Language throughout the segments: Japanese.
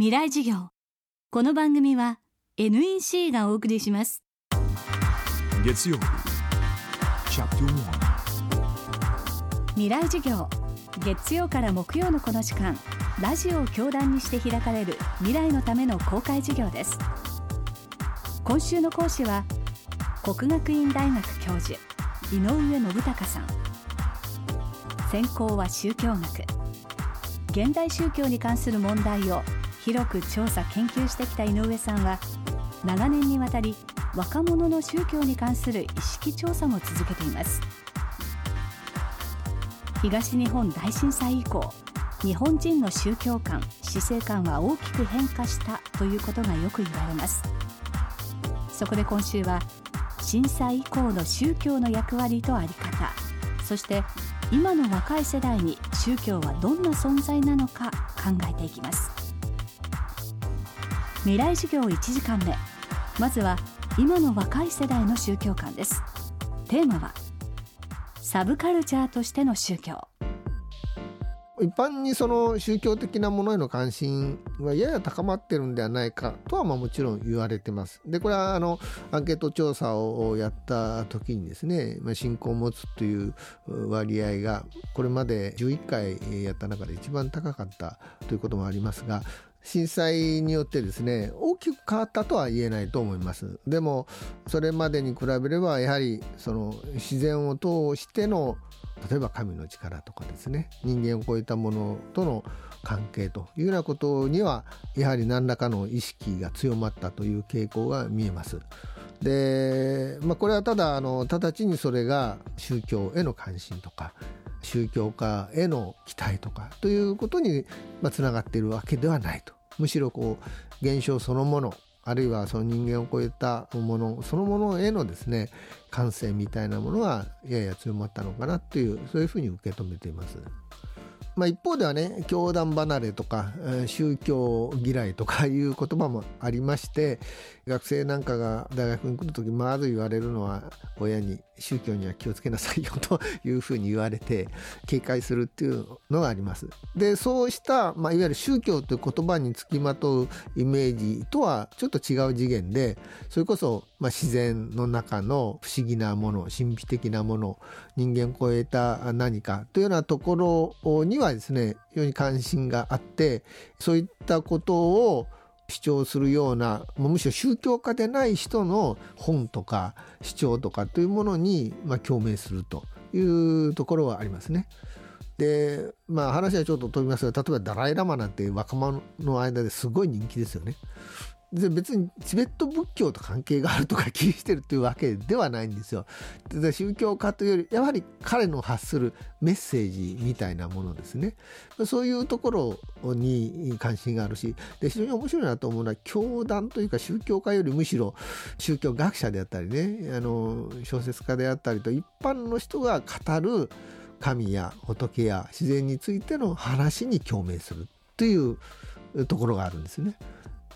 未来授業。この番組は NEC がお送りします。月曜日。未来授業。月曜から木曜のこの時間。ラジオを教壇にして開かれる。未来のための公開授業です。今週の講師は国学院大学教授。井上信孝さん。専攻は宗教学。現代宗教に関する問題を広く調査研究してきた井上さんは長年にわたり若者の宗教に関する意識調査も続けています。東日本大震災以降日本人の宗教観死生観は大きく変化したということがよく言われます。そこで今週は震災以降の宗教の役割と在り方そして今の若い世代に宗教はどんな存在なのか考えていきます。未来授業1時間目。まずは今の若い世代の宗教観です。テーマはサブカルチャーとしての宗教。一般にその宗教的なものへの関心はやや高まってるんではないかとはまあもちろん言われてます。でこれはあのアンケート調査をやった時にですね、まあ、信仰を持つという割合がこれまで11回やった中で一番高かったということもありますが震災によってですね大きく変わったとは言えないと思いますでもそれまでに比べればやはりその自然を通しての例えば神の力とかですね人間を超えたものとの関係というようなことにはやはり何らかの意識が強まったという傾向が見えます。で、まあ、これはただあの直ちにそれが宗教への関心とか宗教家への期待とかということにつながっているわけではないとむしろこう現象そのものあるいはその人間を超えたものそのものへのですね感性みたいなものがやや強まったのかなというそういうふうに受け止めています。まあ、一方ではね教団離れとか宗教嫌いとかいう言葉もありまして学生なんかが大学に来る時まず言われるのは親に宗教には気をつけなさいよというふうに言われて警戒するっていうのがあります。でそうした、まあ、いわゆる宗教という言葉につきまとうイメージとはちょっと違う次元でそれこそ、まあ、自然の中の不思議なもの神秘的なもの人間を超えた何かというようなところにはですね非常に関心があってそういったことを主張するようなむしろ宗教家でない人の本とか主張とかというものに、まあ、共鳴するというところはありますね。でまあ話はちょっと飛びますが例えばダライ・ラマなんて若者の間ですごい人気ですよね。で別にチベット仏教と関係があるとか気にしてるというわけではないんですよ。で宗教家というよりやはり彼の発するメッセージみたいなものですね。そういうところに関心があるしで非常に面白いなと思うのは教団というか宗教家よりむしろ宗教学者であったりねあの小説家であったりと一般の人が語る神や仏や自然についての話に共鳴するというところがあるんですね。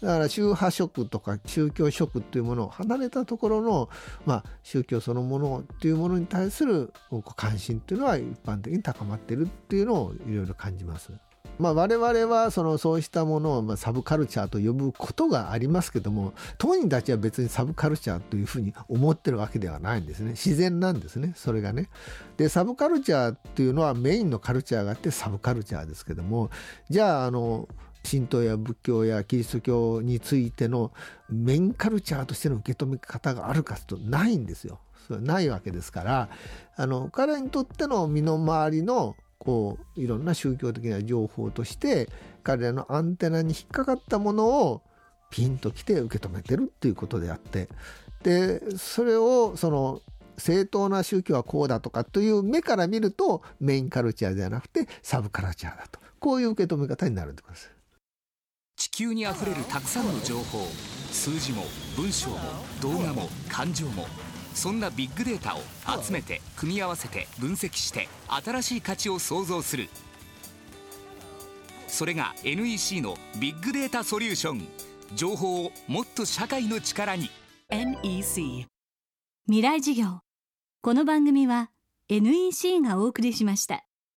だから宗派色とか宗教色というものを離れたところの、まあ、宗教そのものというものに対する関心というのは一般的に高まってるっていうのをいろいろ感じます。まあ、我々はそのそうしたものをまサブカルチャーと呼ぶことがありますけども当人たちは別にサブカルチャーというふうに思ってるわけではないんですね自然なんですねそれがね。でサブカルチャーっていうのはメインのカルチャーがあってサブカルチャーですけどもじゃああの神道や仏教やキリスト教についてのメインカルチャーとしての受け止め方があるかというとないんですよ。それないわけですからあの彼にとっての身の回りのこういろんな宗教的な情報として彼らのアンテナに引っかかったものをピンときて受け止めてるっていうことであってでそれをその正当な宗教はこうだとかという目から見るとメインカルチャーではなくてサブカルチャーだとこういう受け止め方になるってことです。球にあふれるたくさんの情報数字も文章も動画も感情もそんなビッグデータを集めて組み合わせて分析して新しい価値を創造する。それが NEC のビッグデータソリューション。情報をもっと社会の力に。NEC 未来事業。この番組は NEC がお送りしました。